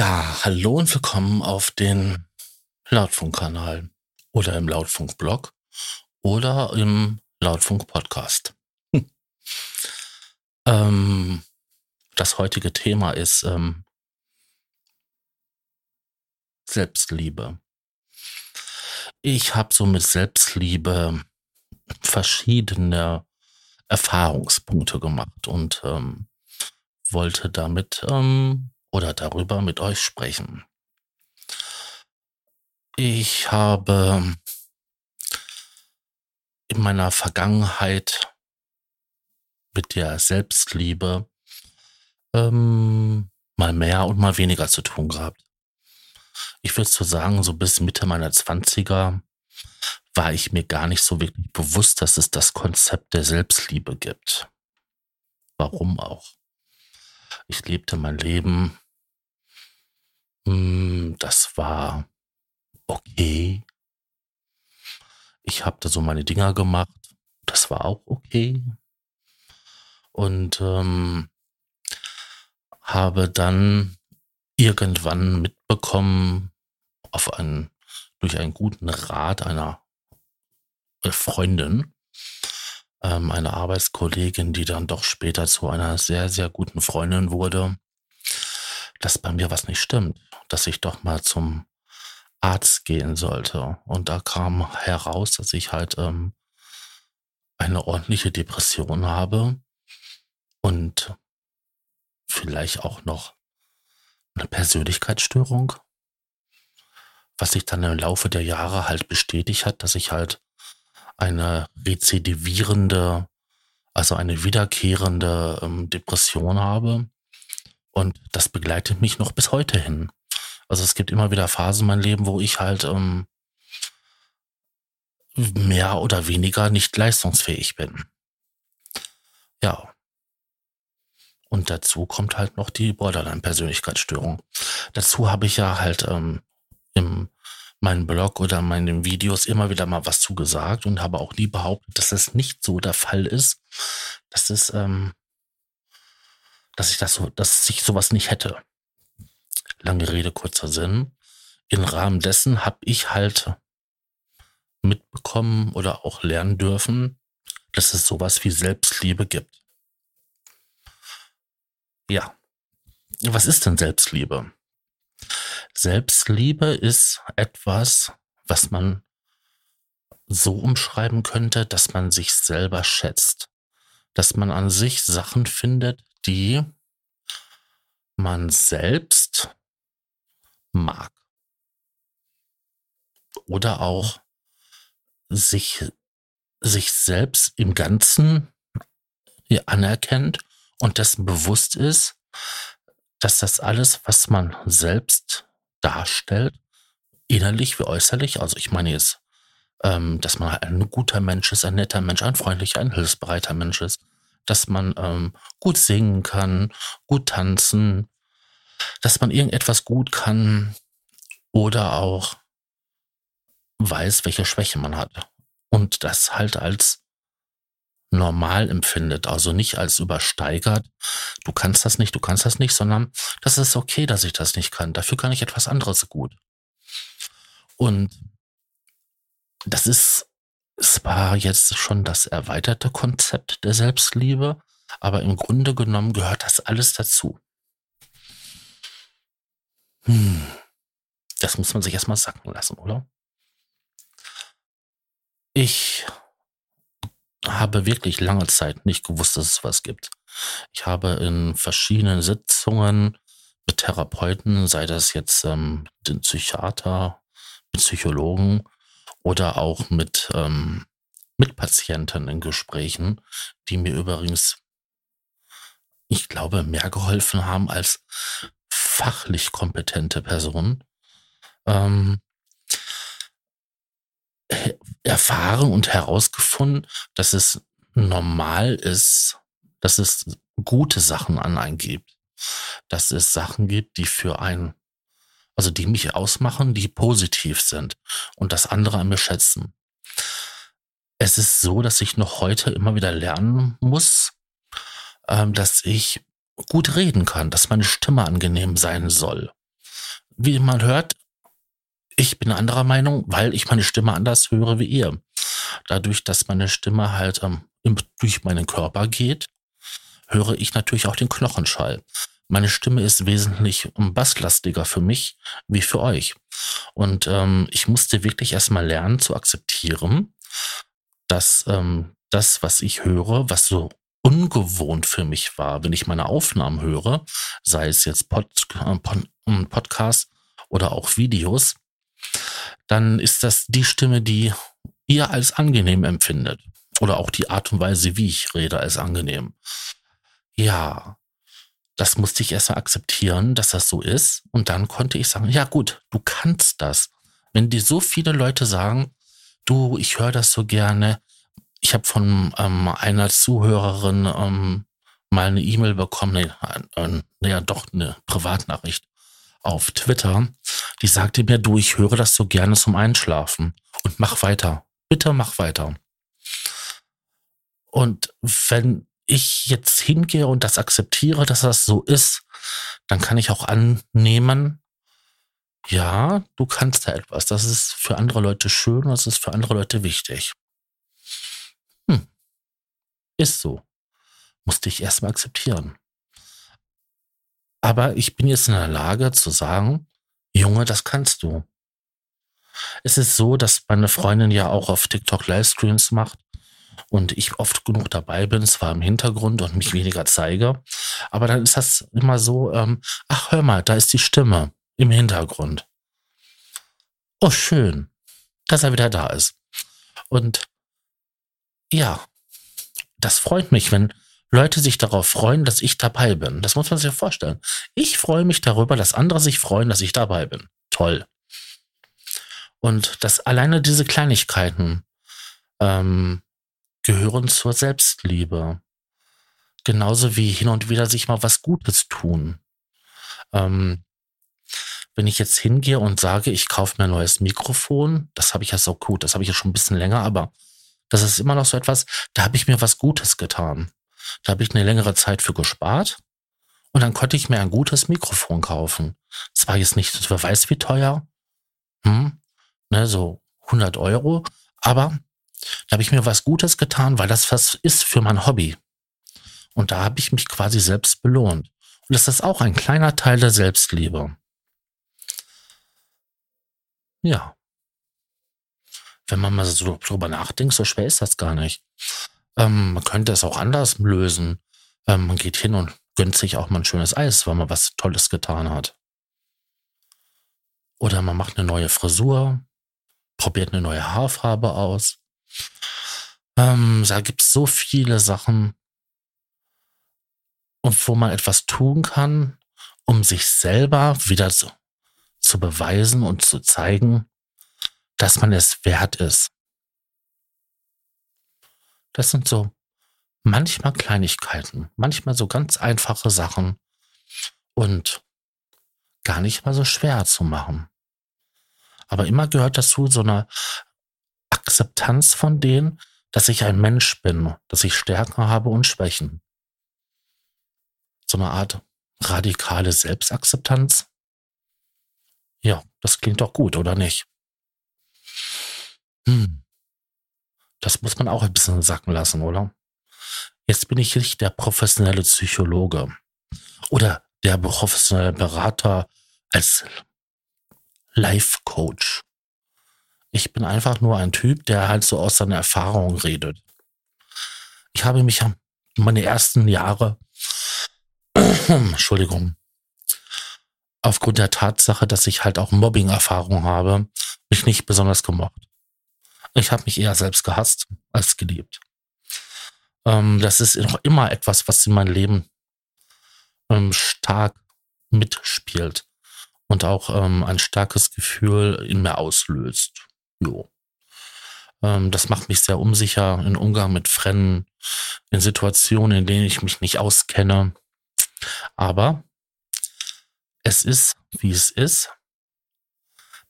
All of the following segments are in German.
Ja, hallo und willkommen auf den Lautfunkkanal oder im Lautfunkblog oder im Lautfunk-Podcast. Hm. Ähm, das heutige Thema ist ähm, Selbstliebe. Ich habe so mit Selbstliebe verschiedene Erfahrungspunkte gemacht und ähm, wollte damit ähm, oder darüber mit euch sprechen. Ich habe in meiner Vergangenheit mit der Selbstliebe ähm, mal mehr und mal weniger zu tun gehabt. Ich würde so sagen, so bis Mitte meiner Zwanziger war ich mir gar nicht so wirklich bewusst, dass es das Konzept der Selbstliebe gibt. Warum auch? Ich lebte mein Leben. Hm, das war okay. Ich habe da so meine Dinger gemacht. Das war auch okay. Und ähm, habe dann irgendwann mitbekommen, auf einen, durch einen guten Rat einer Freundin, ähm, eine Arbeitskollegin, die dann doch später zu einer sehr, sehr guten Freundin wurde, dass bei mir was nicht stimmt, dass ich doch mal zum Arzt gehen sollte. Und da kam heraus, dass ich halt ähm, eine ordentliche Depression habe und vielleicht auch noch eine Persönlichkeitsstörung, was sich dann im Laufe der Jahre halt bestätigt hat, dass ich halt eine rezidivierende, also eine wiederkehrende ähm, Depression habe. Und das begleitet mich noch bis heute hin. Also es gibt immer wieder Phasen in meinem Leben, wo ich halt ähm, mehr oder weniger nicht leistungsfähig bin. Ja. Und dazu kommt halt noch die Borderline-Persönlichkeitsstörung. Dazu habe ich ja halt ähm, im meinen Blog oder meinen Videos immer wieder mal was zugesagt und habe auch nie behauptet, dass das nicht so der Fall ist, dass es, ähm, dass ich das so, dass ich sowas nicht hätte. Lange Rede, kurzer Sinn. Im Rahmen dessen habe ich halt mitbekommen oder auch lernen dürfen, dass es sowas wie Selbstliebe gibt. Ja. Was ist denn Selbstliebe? Selbstliebe ist etwas, was man so umschreiben könnte, dass man sich selber schätzt. Dass man an sich Sachen findet, die man selbst mag. Oder auch sich, sich selbst im Ganzen anerkennt und dessen bewusst ist, dass das alles, was man selbst darstellt, innerlich wie äußerlich, also ich meine jetzt, ähm, dass man ein guter Mensch ist, ein netter Mensch, ein freundlicher, ein hilfsbereiter Mensch ist, dass man ähm, gut singen kann, gut tanzen, dass man irgendetwas gut kann oder auch weiß, welche Schwäche man hat und das halt als normal empfindet, also nicht als übersteigert, du kannst das nicht, du kannst das nicht, sondern das ist okay, dass ich das nicht kann. Dafür kann ich etwas anderes gut. Und das ist zwar jetzt schon das erweiterte Konzept der Selbstliebe, aber im Grunde genommen gehört das alles dazu. Hm. Das muss man sich erstmal sacken lassen, oder? Ich habe wirklich lange Zeit nicht gewusst, dass es was gibt. Ich habe in verschiedenen Sitzungen mit Therapeuten, sei das jetzt ähm, den Psychiater, mit Psychologen oder auch mit, ähm, mit Patienten in Gesprächen, die mir übrigens, ich glaube, mehr geholfen haben als fachlich kompetente Personen. Ähm, erfahren und herausgefunden, dass es normal ist, dass es gute Sachen an einen gibt. Dass es Sachen gibt, die für einen, also die mich ausmachen, die positiv sind und das andere an mir schätzen. Es ist so, dass ich noch heute immer wieder lernen muss, ähm, dass ich gut reden kann, dass meine Stimme angenehm sein soll. wie man hört, ich bin anderer Meinung, weil ich meine Stimme anders höre wie ihr. Dadurch, dass meine Stimme halt ähm, durch meinen Körper geht, höre ich natürlich auch den Knochenschall. Meine Stimme ist wesentlich basslastiger für mich wie für euch. Und ähm, ich musste wirklich erstmal lernen zu akzeptieren, dass ähm, das, was ich höre, was so ungewohnt für mich war, wenn ich meine Aufnahmen höre, sei es jetzt Pod, äh, ähm, Podcast oder auch Videos, dann ist das die Stimme, die ihr als angenehm empfindet. Oder auch die Art und Weise, wie ich rede, als angenehm. Ja, das musste ich erst mal akzeptieren, dass das so ist. Und dann konnte ich sagen, ja gut, du kannst das. Wenn dir so viele Leute sagen, du, ich höre das so gerne. Ich habe von ähm, einer Zuhörerin ähm, mal eine E-Mail bekommen, nee, äh, naja, doch eine Privatnachricht auf Twitter. Die sagte mir, du, ich höre das so gerne zum Einschlafen und mach weiter. Bitte mach weiter. Und wenn ich jetzt hingehe und das akzeptiere, dass das so ist, dann kann ich auch annehmen, ja, du kannst da etwas. Das ist für andere Leute schön, das ist für andere Leute wichtig. Hm. Ist so. Musste ich erstmal akzeptieren. Aber ich bin jetzt in der Lage zu sagen, Junge, das kannst du. Es ist so, dass meine Freundin ja auch auf TikTok Livestreams macht und ich oft genug dabei bin, zwar im Hintergrund und mich weniger zeige, aber dann ist das immer so, ähm, ach hör mal, da ist die Stimme im Hintergrund. Oh, schön, dass er wieder da ist. Und ja, das freut mich, wenn Leute sich darauf freuen, dass ich dabei bin. Das muss man sich vorstellen. Ich freue mich darüber, dass andere sich freuen, dass ich dabei bin. Toll. Und dass alleine diese Kleinigkeiten ähm, gehören zur Selbstliebe. Genauso wie hin und wieder sich mal was Gutes tun. Ähm, wenn ich jetzt hingehe und sage, ich kaufe mir ein neues Mikrofon, das habe ich ja so gut, das habe ich ja schon ein bisschen länger, aber das ist immer noch so etwas, da habe ich mir was Gutes getan. Da habe ich eine längere Zeit für gespart und dann konnte ich mir ein gutes Mikrofon kaufen. Zwar jetzt nicht, wer weiß wie teuer, hm, ne, so 100 Euro, aber da habe ich mir was Gutes getan, weil das was ist für mein Hobby. Und da habe ich mich quasi selbst belohnt. Und das ist auch ein kleiner Teil der Selbstliebe. Ja. Wenn man mal so drüber nachdenkt, so schwer ist das gar nicht. Ähm, man könnte es auch anders lösen. Ähm, man geht hin und gönnt sich auch mal ein schönes Eis, weil man was Tolles getan hat. Oder man macht eine neue Frisur, probiert eine neue Haarfarbe aus. Ähm, da gibt es so viele Sachen, wo man etwas tun kann, um sich selber wieder zu, zu beweisen und zu zeigen, dass man es wert ist. Das sind so manchmal Kleinigkeiten, manchmal so ganz einfache Sachen und gar nicht mal so schwer zu machen. Aber immer gehört dazu so eine Akzeptanz von denen, dass ich ein Mensch bin, dass ich Stärken habe und Schwächen. So eine Art radikale Selbstakzeptanz. Ja, das klingt doch gut, oder nicht? Hm. Das muss man auch ein bisschen sacken lassen, oder? Jetzt bin ich nicht der professionelle Psychologe oder der professionelle Berater als Life Coach. Ich bin einfach nur ein Typ, der halt so aus seiner Erfahrung redet. Ich habe mich meine ersten Jahre, Entschuldigung, aufgrund der Tatsache, dass ich halt auch Mobbing-Erfahrung habe, mich nicht besonders gemocht. Ich habe mich eher selbst gehasst als geliebt. Ähm, das ist noch immer etwas, was in meinem Leben ähm, stark mitspielt und auch ähm, ein starkes Gefühl in mir auslöst. Jo. Ähm, das macht mich sehr unsicher im Umgang mit Fremden, in Situationen, in denen ich mich nicht auskenne. Aber es ist, wie es ist.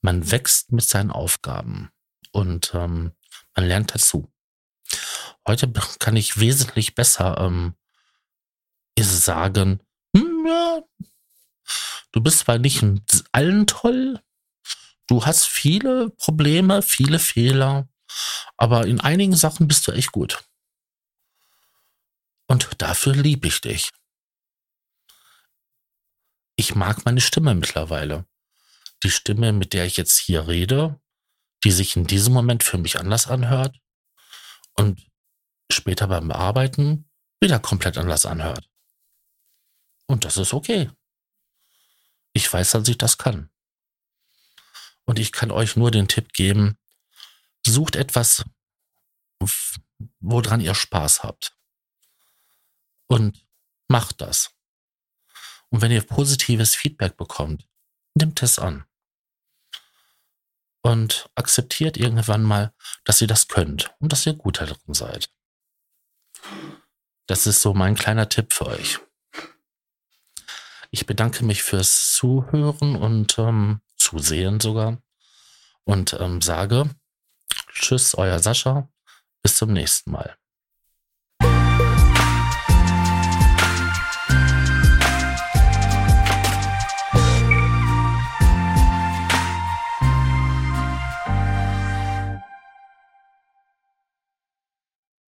Man wächst mit seinen Aufgaben und ähm, man lernt dazu. Heute kann ich wesentlich besser ähm, sagen, hm, ja, Du bist zwar nicht allen toll, du hast viele Probleme, viele Fehler, aber in einigen Sachen bist du echt gut. Und dafür liebe ich dich. Ich mag meine Stimme mittlerweile. Die Stimme, mit der ich jetzt hier rede, die sich in diesem Moment für mich anders anhört und später beim Arbeiten wieder komplett anders anhört. Und das ist okay. Ich weiß, dass ich das kann. Und ich kann euch nur den Tipp geben, sucht etwas, woran ihr Spaß habt. Und macht das. Und wenn ihr positives Feedback bekommt, nimmt es an. Und akzeptiert irgendwann mal, dass ihr das könnt und dass ihr gut darin seid. Das ist so mein kleiner Tipp für euch. Ich bedanke mich fürs Zuhören und ähm, Zusehen sogar und ähm, sage Tschüss, euer Sascha. Bis zum nächsten Mal.